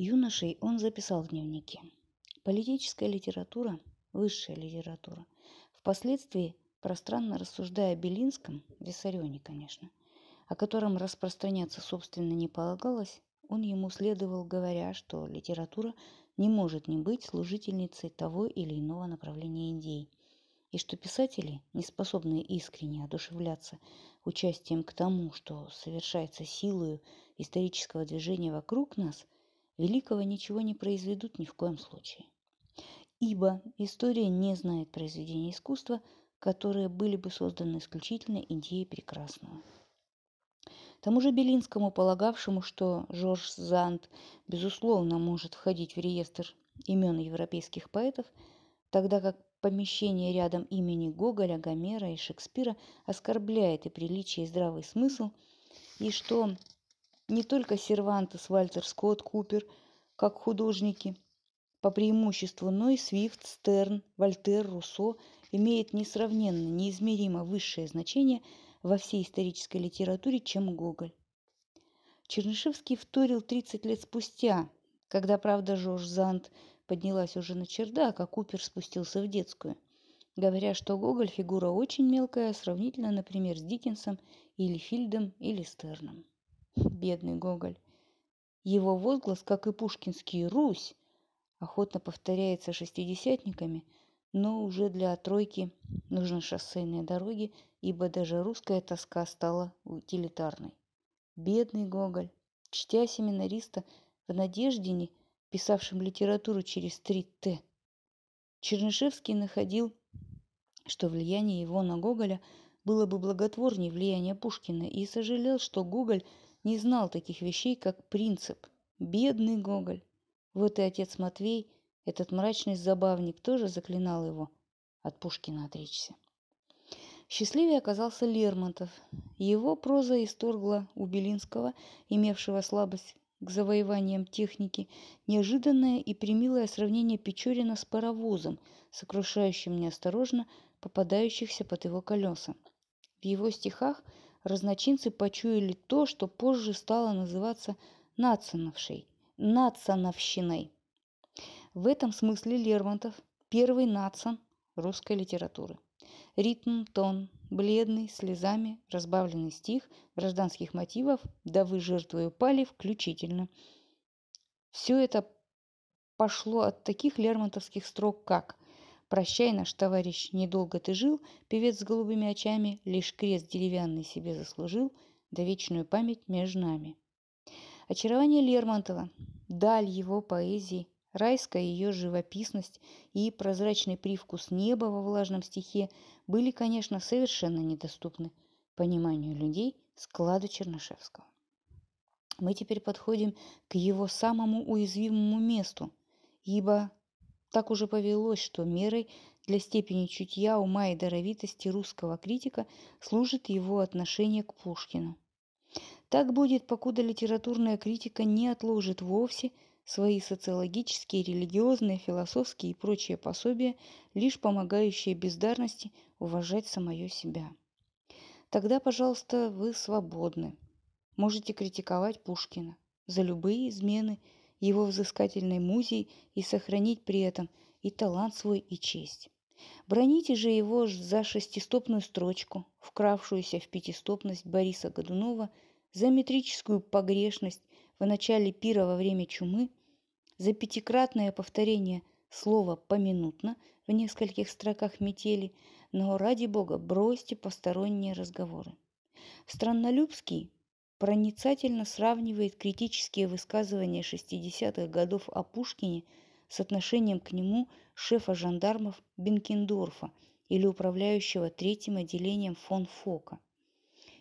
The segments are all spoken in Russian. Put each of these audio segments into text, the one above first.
Юношей он записал в дневнике. Политическая литература, высшая литература, впоследствии, пространно рассуждая о Белинском, Виссарионе, конечно, о котором распространяться, собственно, не полагалось, он ему следовал, говоря, что литература не может не быть служительницей того или иного направления идей, и что писатели, не способные искренне одушевляться участием к тому, что совершается силою исторического движения вокруг нас, великого ничего не произведут ни в коем случае. Ибо история не знает произведения искусства, которые были бы созданы исключительно идеей прекрасного. Тому же Белинскому, полагавшему, что Жорж Занд, безусловно, может входить в реестр имен европейских поэтов, тогда как помещение рядом имени Гоголя, Гомера и Шекспира оскорбляет и приличие, и здравый смысл, и что не только Сервантес, Вальтер Скотт, Купер, как художники по преимуществу, но и Свифт, Стерн, Вольтер, Руссо имеет несравненно, неизмеримо высшее значение во всей исторической литературе, чем Гоголь. Чернышевский вторил 30 лет спустя, когда, правда, Жорж Зант поднялась уже на чердак, а Купер спустился в детскую, говоря, что Гоголь фигура очень мелкая, сравнительно, например, с Диккенсом или Фильдом или Стерном. Бедный Гоголь. Его возглас, как и пушкинский «Русь», охотно повторяется шестидесятниками, но уже для тройки нужны шоссейные дороги, ибо даже русская тоска стала утилитарной. Бедный Гоголь, чтя семинариста в Надеждине, писавшим литературу через три «Т». Чернышевский находил, что влияние его на Гоголя было бы благотворнее влияния Пушкина, и сожалел, что Гоголь не знал таких вещей, как принцип. Бедный Гоголь. Вот и отец Матвей, этот мрачный забавник, тоже заклинал его от Пушкина отречься. Счастливее оказался Лермонтов. Его проза исторгла у Белинского, имевшего слабость к завоеваниям техники, неожиданное и примилое сравнение Печорина с паровозом, сокрушающим неосторожно попадающихся под его колеса. В его стихах разночинцы почуяли то, что позже стало называться нацановшей, нацановщиной. В этом смысле Лермонтов – первый нацан русской литературы. Ритм, тон, бледный, слезами, разбавленный стих, гражданских мотивов, да вы жертвою пали включительно. Все это пошло от таких лермонтовских строк, как «Прощай, наш товарищ, недолго ты жил, певец с голубыми очами, лишь крест деревянный себе заслужил, да вечную память между нами». Очарование Лермонтова, даль его поэзии, райская ее живописность и прозрачный привкус неба во влажном стихе были, конечно, совершенно недоступны пониманию людей склада Чернышевского. Мы теперь подходим к его самому уязвимому месту, ибо так уже повелось, что мерой для степени чутья, ума и даровитости русского критика служит его отношение к Пушкину. Так будет, покуда литературная критика не отложит вовсе свои социологические, религиозные, философские и прочие пособия, лишь помогающие бездарности уважать самое себя. Тогда, пожалуйста, вы свободны. Можете критиковать Пушкина за любые измены его взыскательной музей и сохранить при этом и талант свой, и честь. Броните же его за шестистопную строчку, вкравшуюся в пятистопность Бориса Годунова, за метрическую погрешность в начале пира во время чумы, за пятикратное повторение слова «поминутно» в нескольких строках метели, но ради бога бросьте посторонние разговоры. Страннолюбский проницательно сравнивает критические высказывания 60-х годов о Пушкине с отношением к нему шефа жандармов Бенкендорфа или управляющего третьим отделением фон Фока.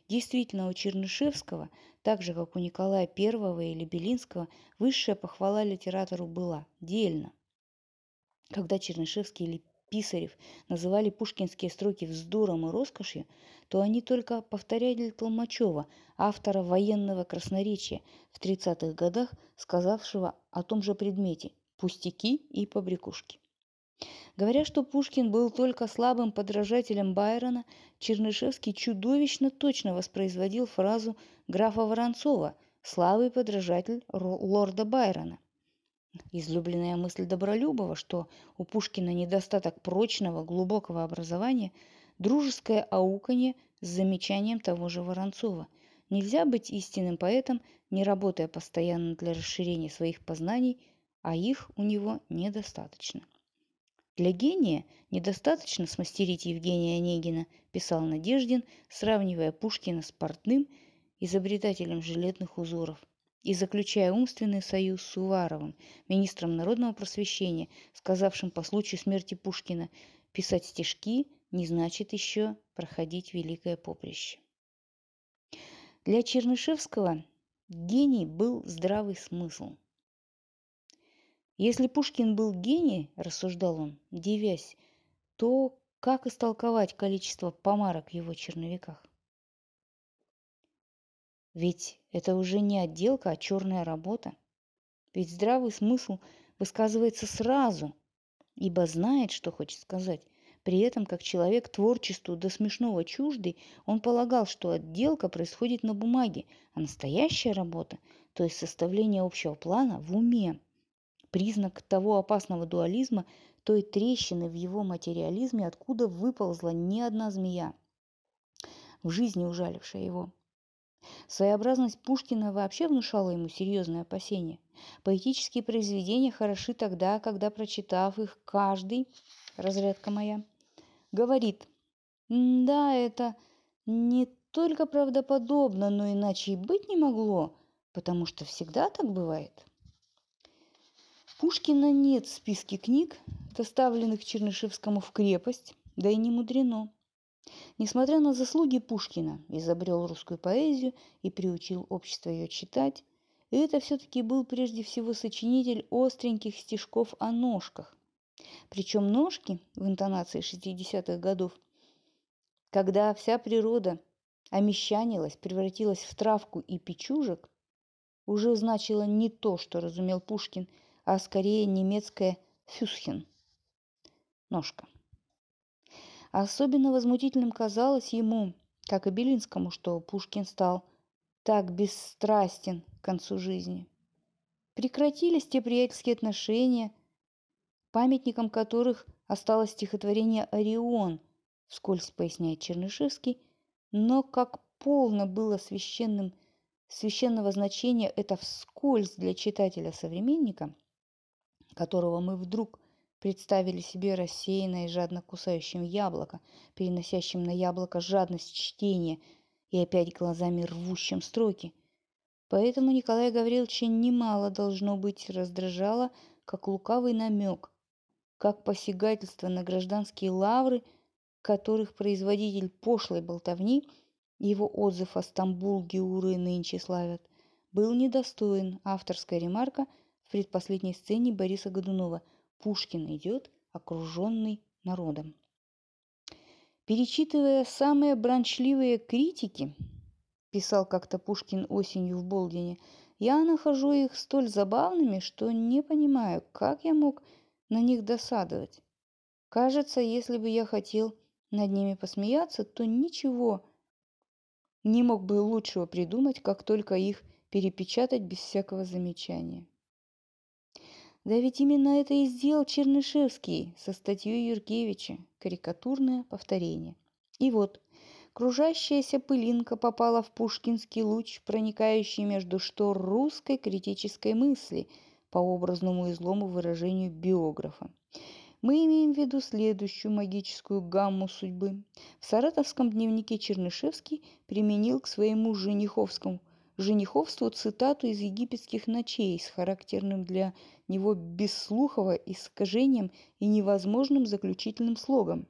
Действительно, у Чернышевского, так же, как у Николая I или Белинского, высшая похвала литератору была – дельно. Когда Чернышевский Писарев называли пушкинские строки вздором и роскошью, то они только повторяли Толмачева, автора военного красноречия в 30-х годах, сказавшего о том же предмете «пустяки и побрякушки». Говоря, что Пушкин был только слабым подражателем Байрона, Чернышевский чудовищно точно воспроизводил фразу графа Воронцова «слабый подражатель лорда Байрона». Излюбленная мысль Добролюбова, что у Пушкина недостаток прочного, глубокого образования, дружеское ауканье с замечанием того же Воронцова. Нельзя быть истинным поэтом, не работая постоянно для расширения своих познаний, а их у него недостаточно. Для гения недостаточно смастерить Евгения Онегина, писал Надеждин, сравнивая Пушкина с портным, изобретателем жилетных узоров – и заключая умственный союз с Уваровым, министром народного просвещения, сказавшим по случаю смерти Пушкина «писать стишки не значит еще проходить великое поприще». Для Чернышевского гений был здравый смысл. Если Пушкин был гений, рассуждал он, девясь, то как истолковать количество помарок в его черновиках? Ведь это уже не отделка, а черная работа. Ведь здравый смысл высказывается сразу, ибо знает, что хочет сказать. При этом, как человек творчеству до смешного чуждый, он полагал, что отделка происходит на бумаге, а настоящая работа, то есть составление общего плана, в уме. Признак того опасного дуализма, той трещины в его материализме, откуда выползла не одна змея, в жизни ужалившая его. Своеобразность Пушкина вообще внушала ему серьезные опасения. Поэтические произведения хороши тогда, когда, прочитав их, каждый, разрядка моя, говорит, да, это не только правдоподобно, но иначе и быть не могло, потому что всегда так бывает. Пушкина нет в списке книг, доставленных Чернышевскому в крепость, да и не мудрено. Несмотря на заслуги Пушкина, изобрел русскую поэзию и приучил общество ее читать, это все-таки был прежде всего сочинитель остреньких стишков о ножках. Причем ножки в интонации 60-х годов, когда вся природа омещанилась, превратилась в травку и печужек, уже значило не то, что разумел Пушкин, а скорее немецкое «фюсхен» – ножка. Особенно возмутительным казалось ему, как и Белинскому, что Пушкин стал так бесстрастен к концу жизни. Прекратились те приятельские отношения, памятником которых осталось стихотворение «Орион», вскользь поясняет Чернышевский, но как полно было священным, священного значения это вскользь для читателя-современника, которого мы вдруг представили себе рассеянное и жадно кусающим яблоко, переносящим на яблоко жадность чтения и опять глазами рвущим строки. Поэтому Николая Гавриловича немало должно быть раздражало, как лукавый намек, как посягательство на гражданские лавры, которых производитель пошлой болтовни, его отзыв о Стамбул Геуры нынче славят, был недостоин авторская ремарка в предпоследней сцене Бориса Годунова – Пушкин идет, окруженный народом. Перечитывая самые бранчливые критики, писал как-то Пушкин осенью в Болдине, я нахожу их столь забавными, что не понимаю, как я мог на них досадовать. Кажется, если бы я хотел над ними посмеяться, то ничего не мог бы лучшего придумать, как только их перепечатать без всякого замечания. Да ведь именно это и сделал Чернышевский со статьей Юркевича «Карикатурное повторение». И вот, кружащаяся пылинка попала в пушкинский луч, проникающий между штор русской критической мысли по образному излому выражению биографа. Мы имеем в виду следующую магическую гамму судьбы. В саратовском дневнике Чернышевский применил к своему жениховскому жениховству цитату из египетских ночей с характерным для него бесслухово искажением и невозможным заключительным слогом.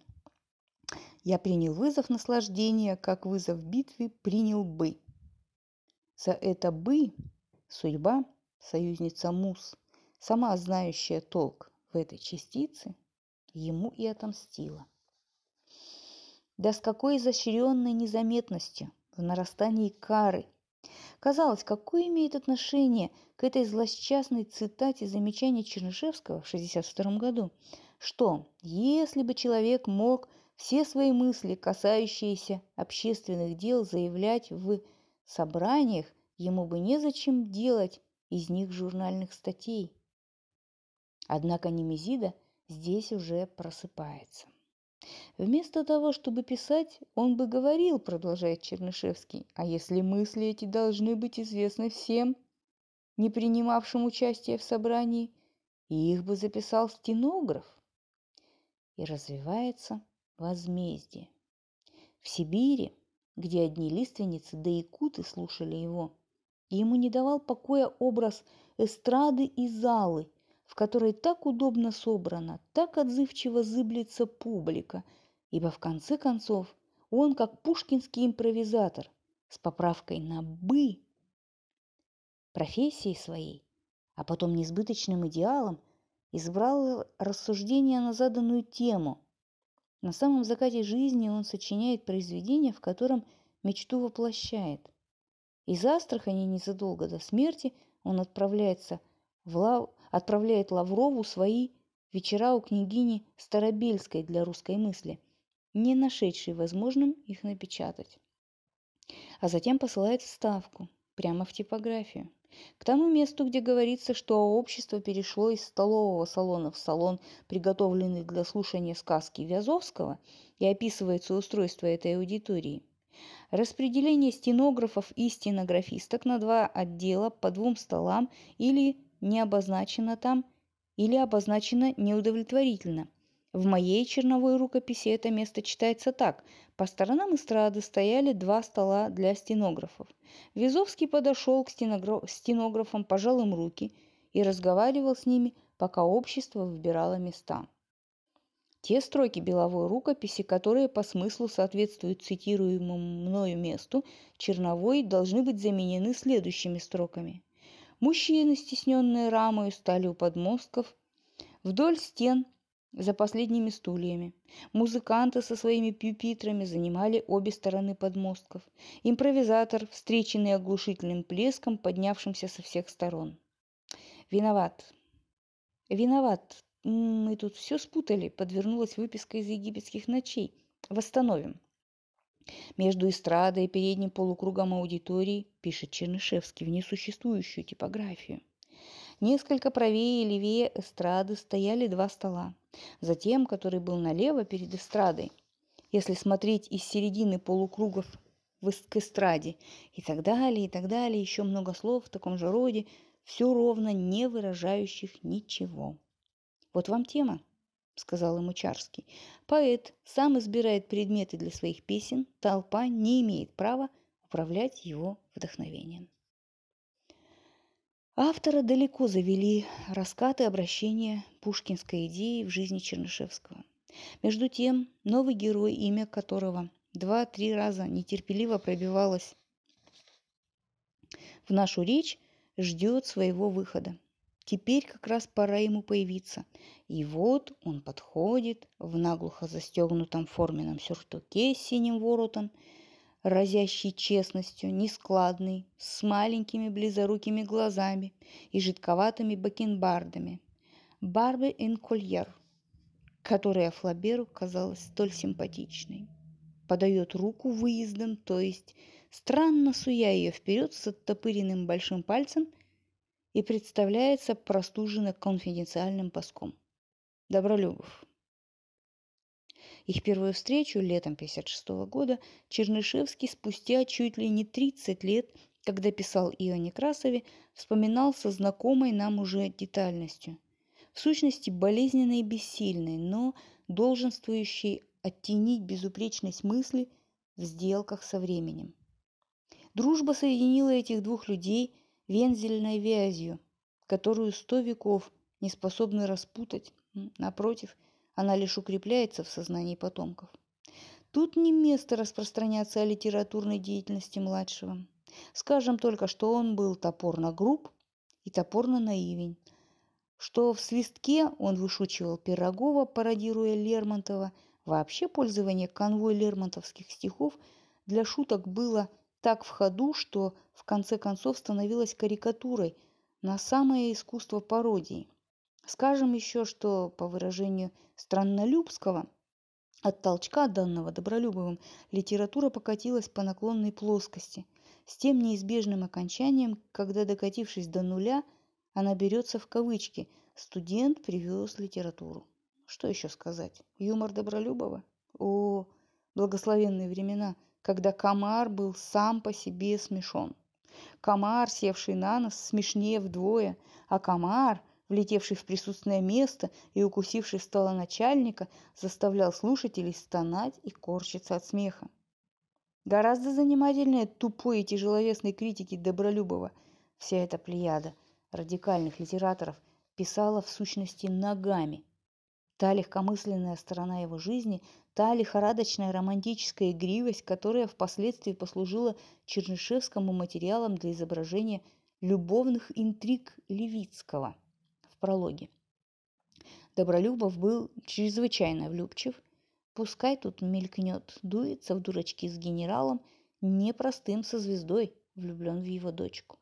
Я принял вызов наслаждения, как вызов битвы принял бы. За это бы судьба, союзница Мус, сама знающая толк в этой частице, ему и отомстила. Да с какой изощренной незаметностью в нарастании кары – Казалось, какое имеет отношение к этой злосчастной цитате замечания Чернышевского в 1962 году, что если бы человек мог все свои мысли, касающиеся общественных дел, заявлять в собраниях, ему бы незачем делать из них журнальных статей. Однако Немезида здесь уже просыпается. Вместо того, чтобы писать, он бы говорил, продолжает Чернышевский, а если мысли эти должны быть известны всем, не принимавшим участие в собрании, и их бы записал стенограф. И развивается возмездие. В Сибири, где одни лиственницы да якуты слушали его, ему не давал покоя образ эстрады и залы, в которой так удобно собрана, так отзывчиво зыблется публика, ибо в конце концов он, как пушкинский импровизатор, с поправкой на «бы», профессией своей, а потом несбыточным идеалом, избрал рассуждения на заданную тему. На самом закате жизни он сочиняет произведение, в котором мечту воплощает. Из Астрахани незадолго до смерти он отправляется в Лав... отправляет Лаврову свои вечера у княгини Старобельской для русской мысли, не нашедшей возможным их напечатать. А затем посылает вставку прямо в типографию. К тому месту, где говорится, что общество перешло из столового салона в салон, приготовленный для слушания сказки Вязовского, и описывается устройство этой аудитории. Распределение стенографов и стенографисток на два отдела по двум столам или не обозначено там, или обозначено неудовлетворительно. В моей черновой рукописи это место читается так. По сторонам эстрады стояли два стола для стенографов. Визовский подошел к стенографам, пожал им руки и разговаривал с ними, пока общество выбирало места. Те строки беловой рукописи, которые по смыслу соответствуют цитируемому мною месту, черновой должны быть заменены следующими строками. Мужчины, стесненные рамою, стали у подмостков. Вдоль стен за последними стульями. Музыканты со своими пюпитрами занимали обе стороны подмостков. Импровизатор, встреченный оглушительным плеском, поднявшимся со всех сторон. «Виноват. Виноват. Мы тут все спутали», — подвернулась выписка из египетских ночей. «Восстановим». Между эстрадой и передним полукругом аудитории пишет Чернышевский в несуществующую типографию. Несколько правее и левее эстрады стояли два стола. Затем, который был налево перед эстрадой, если смотреть из середины полукругов к эстраде и так далее, и так далее, еще много слов в таком же роде, все ровно не выражающих ничего. Вот вам тема, сказал ему Чарский. Поэт сам избирает предметы для своих песен, толпа не имеет права управлять его вдохновением. Автора далеко завели раскаты обращения пушкинской идеи в жизни Чернышевского. Между тем, новый герой, имя которого два-три раза нетерпеливо пробивалось в нашу речь, ждет своего выхода. Теперь как раз пора ему появиться. И вот он подходит в наглухо застегнутом форменном сюртуке с синим воротом – разящий честностью, нескладный, с маленькими близорукими глазами и жидковатыми бакенбардами. Барбе Энкольер, которая Флаберу казалась столь симпатичной. Подает руку выездом, то есть странно суя ее вперед с оттопыренным большим пальцем и представляется простуженно конфиденциальным паском. Добролюбов. Их первую встречу летом 1956 года Чернышевский спустя чуть ли не 30 лет, когда писал Ио Некрасове, вспоминал со знакомой нам уже детальностью. В сущности, болезненной и бессильной, но долженствующей оттенить безупречность мысли в сделках со временем. Дружба соединила этих двух людей вензельной вязью, которую сто веков не способны распутать, напротив – она лишь укрепляется в сознании потомков. Тут не место распространяться о литературной деятельности младшего. Скажем только, что он был топорно груб и топорно наивен, что в «Свистке» он вышучивал Пирогова, пародируя Лермонтова. Вообще пользование конвой лермонтовских стихов для шуток было так в ходу, что в конце концов становилось карикатурой на самое искусство пародии – Скажем еще, что, по выражению Страннолюбского, от толчка, данного Добролюбовым, литература покатилась по наклонной плоскости, с тем неизбежным окончанием, когда, докатившись до нуля, она берется в кавычки. Студент привез литературу. Что еще сказать? Юмор Добролюбова? О, благословенные времена, когда комар был сам по себе смешон. Комар, севший на нос, смешнее вдвое, а комар, влетевший в присутственное место и укусивший стола начальника, заставлял слушателей стонать и корчиться от смеха. Гораздо занимательнее тупой и тяжеловесной критики Добролюбова вся эта плеяда радикальных литераторов писала в сущности ногами. Та легкомысленная сторона его жизни, та лихорадочная романтическая игривость, которая впоследствии послужила Чернышевскому материалом для изображения любовных интриг Левицкого в прологе. Добролюбов был чрезвычайно влюбчив Пускай тут мелькнет, дуется в дурачки с генералом, непростым со звездой, влюблен в его дочку.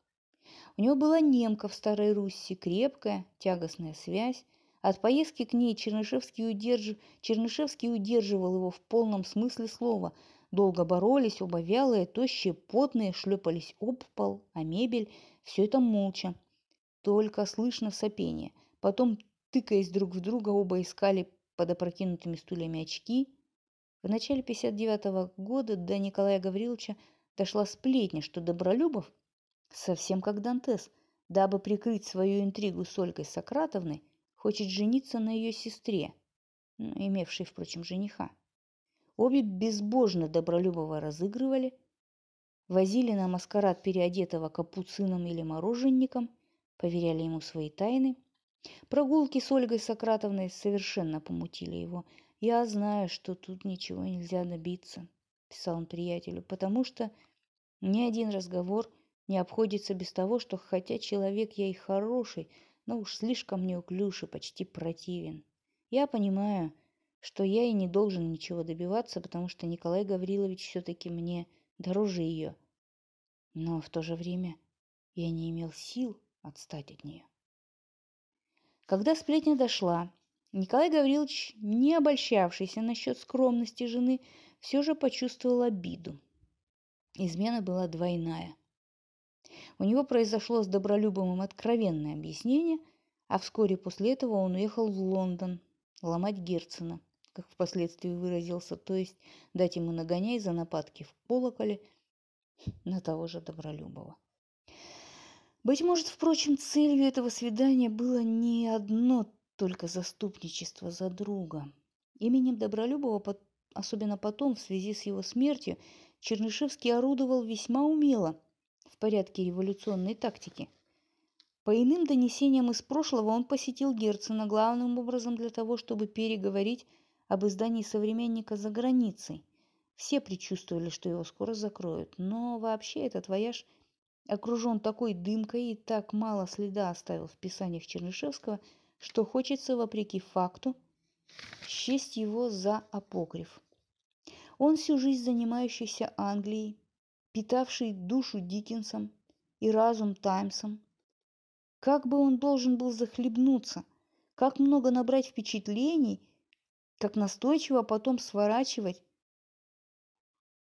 У него была немка в Старой Руси, крепкая, тягостная связь. От поездки к ней Чернышевский, удерж... Чернышевский удерживал его в полном смысле слова. Долго боролись, оба вялые, тощие, потные, шлепались об пол, а мебель. Все это молча. Только слышно сопение. Потом, тыкаясь друг в друга, оба искали под опрокинутыми стульями очки. В начале 59 года до Николая Гавриловича дошла сплетня, что Добролюбов, совсем как Дантес, дабы прикрыть свою интригу с Ольгой Сократовной, хочет жениться на ее сестре, имевшей, впрочем, жениха. Обе безбожно Добролюбова разыгрывали, возили на маскарад переодетого капуцином или мороженником, поверяли ему свои тайны – Прогулки с Ольгой Сократовной совершенно помутили его. «Я знаю, что тут ничего нельзя добиться», – писал он приятелю, «потому что ни один разговор не обходится без того, что хотя человек я и хороший, но уж слишком неуклюж и почти противен. Я понимаю, что я и не должен ничего добиваться, потому что Николай Гаврилович все-таки мне дороже ее. Но в то же время я не имел сил отстать от нее. Когда сплетня дошла, Николай Гаврилович, не обольщавшийся насчет скромности жены, все же почувствовал обиду. Измена была двойная. У него произошло с Добролюбовым откровенное объяснение, а вскоре после этого он уехал в Лондон ломать Герцена, как впоследствии выразился, то есть дать ему нагоняй за нападки в колоколе на того же Добролюбова. Быть может, впрочем, целью этого свидания было не одно только заступничество за друга. Именем Добролюбова, особенно потом, в связи с его смертью, Чернышевский орудовал весьма умело в порядке революционной тактики. По иным донесениям из прошлого он посетил Герцена главным образом для того, чтобы переговорить об издании «Современника» за границей. Все предчувствовали, что его скоро закроют, но вообще этот вояж – окружен такой дымкой и так мало следа оставил в писаниях Чернышевского, что хочется, вопреки факту, счесть его за апокриф. Он всю жизнь занимающийся Англией, питавший душу Диккенсом и разум Таймсом. Как бы он должен был захлебнуться, как много набрать впечатлений, как настойчиво потом сворачивать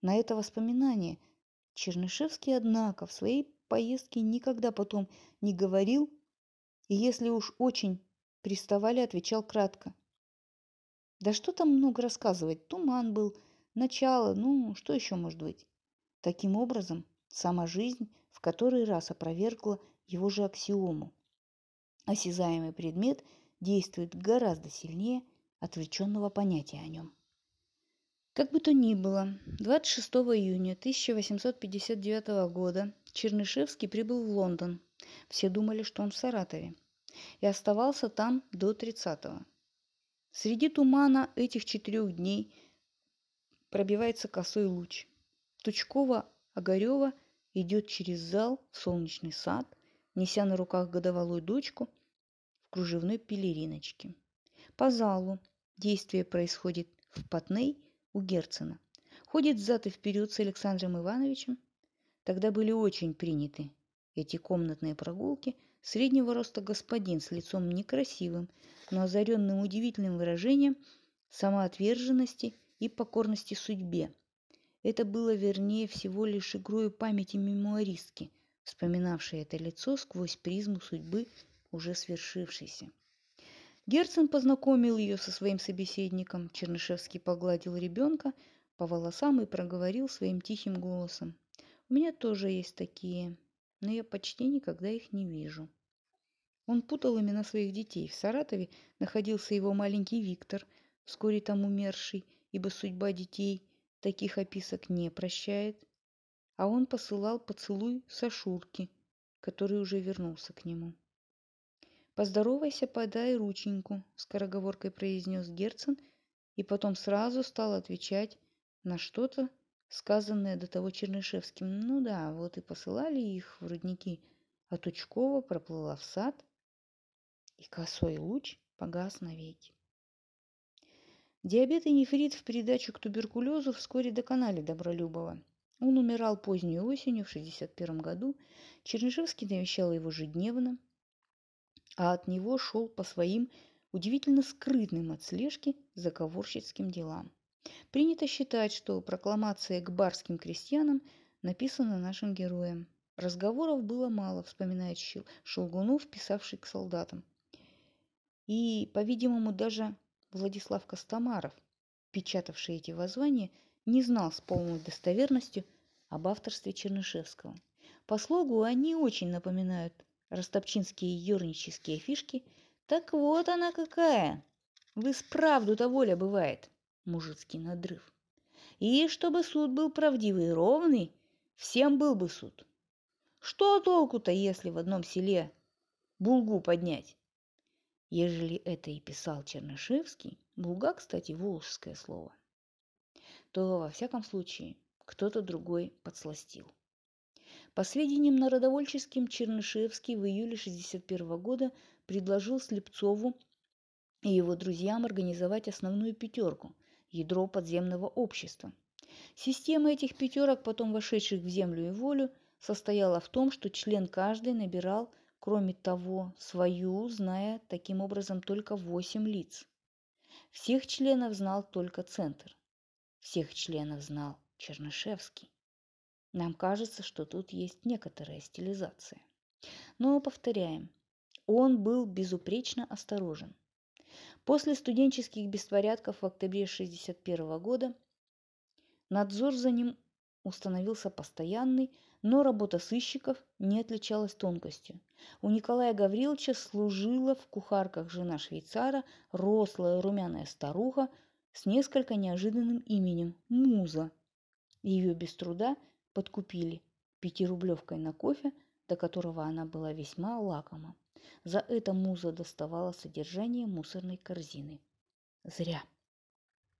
на это воспоминание – Чернышевский, однако, в своей поездке никогда потом не говорил, и если уж очень приставали, отвечал кратко. Да что там много рассказывать, туман был, начало, ну, что еще может быть? Таким образом, сама жизнь в который раз опровергла его же аксиому. Осязаемый предмет действует гораздо сильнее отвлеченного понятия о нем. Как бы то ни было, 26 июня 1859 года Чернышевский прибыл в Лондон. Все думали, что он в Саратове. И оставался там до 30-го. Среди тумана этих четырех дней пробивается косой луч. Тучкова-Огарева идет через зал в солнечный сад, неся на руках годовалую дочку в кружевной пелериночке. По залу действие происходит в Патней – у Герцена. Ходит взад и вперед с Александром Ивановичем. Тогда были очень приняты эти комнатные прогулки. Среднего роста господин с лицом некрасивым, но озаренным удивительным выражением самоотверженности и покорности судьбе. Это было вернее всего лишь игрою памяти мемуаристки, вспоминавшей это лицо сквозь призму судьбы уже свершившейся. Герцен познакомил ее со своим собеседником. Чернышевский погладил ребенка по волосам и проговорил своим тихим голосом. «У меня тоже есть такие, но я почти никогда их не вижу». Он путал имена своих детей. В Саратове находился его маленький Виктор, вскоре там умерший, ибо судьба детей таких описок не прощает. А он посылал поцелуй Сашурке, который уже вернулся к нему. «Поздоровайся, подай рученьку», – скороговоркой произнес Герцен, и потом сразу стал отвечать на что-то, сказанное до того Чернышевским. Ну да, вот и посылали их в рудники, а Тучкова проплыла в сад, и косой луч погас навеки. Диабет и нефрит в передачу к туберкулезу вскоре доконали Добролюбова. Он умирал поздней осенью в 1961 году. Чернышевский навещал его ежедневно – а от него шел по своим удивительно скрытным от слежки заговорщицким делам. Принято считать, что прокламация к барским крестьянам написана нашим героем. Разговоров было мало, вспоминает Шелгунов, писавший к солдатам. И, по-видимому, даже Владислав Костомаров, печатавший эти воззвания, не знал с полной достоверностью об авторстве Чернышевского. По слогу они очень напоминают ростопчинские юрнические фишки. Так вот она какая! Вы справду-то воля бывает, мужицкий надрыв. И чтобы суд был правдивый и ровный, всем был бы суд. Что толку-то, если в одном селе булгу поднять? Ежели это и писал Чернышевский, булга, кстати, волжское слово, то, во всяком случае, кто-то другой подсластил. По сведениям народовольческим, Чернышевский в июле 1961 года предложил Слепцову и его друзьям организовать основную пятерку – ядро подземного общества. Система этих пятерок, потом вошедших в землю и волю, состояла в том, что член каждой набирал, кроме того, свою, зная таким образом только восемь лиц. Всех членов знал только Центр. Всех членов знал Чернышевский. Нам кажется, что тут есть некоторая стилизация. Но повторяем, он был безупречно осторожен. После студенческих беспорядков в октябре 1961 года надзор за ним установился постоянный, но работа сыщиков не отличалась тонкостью. У Николая Гавриловича служила в кухарках жена швейцара, рослая румяная старуха с несколько неожиданным именем – Муза. Ее без труда подкупили пятирублевкой на кофе, до которого она была весьма лакома. За это муза доставала содержание мусорной корзины. Зря.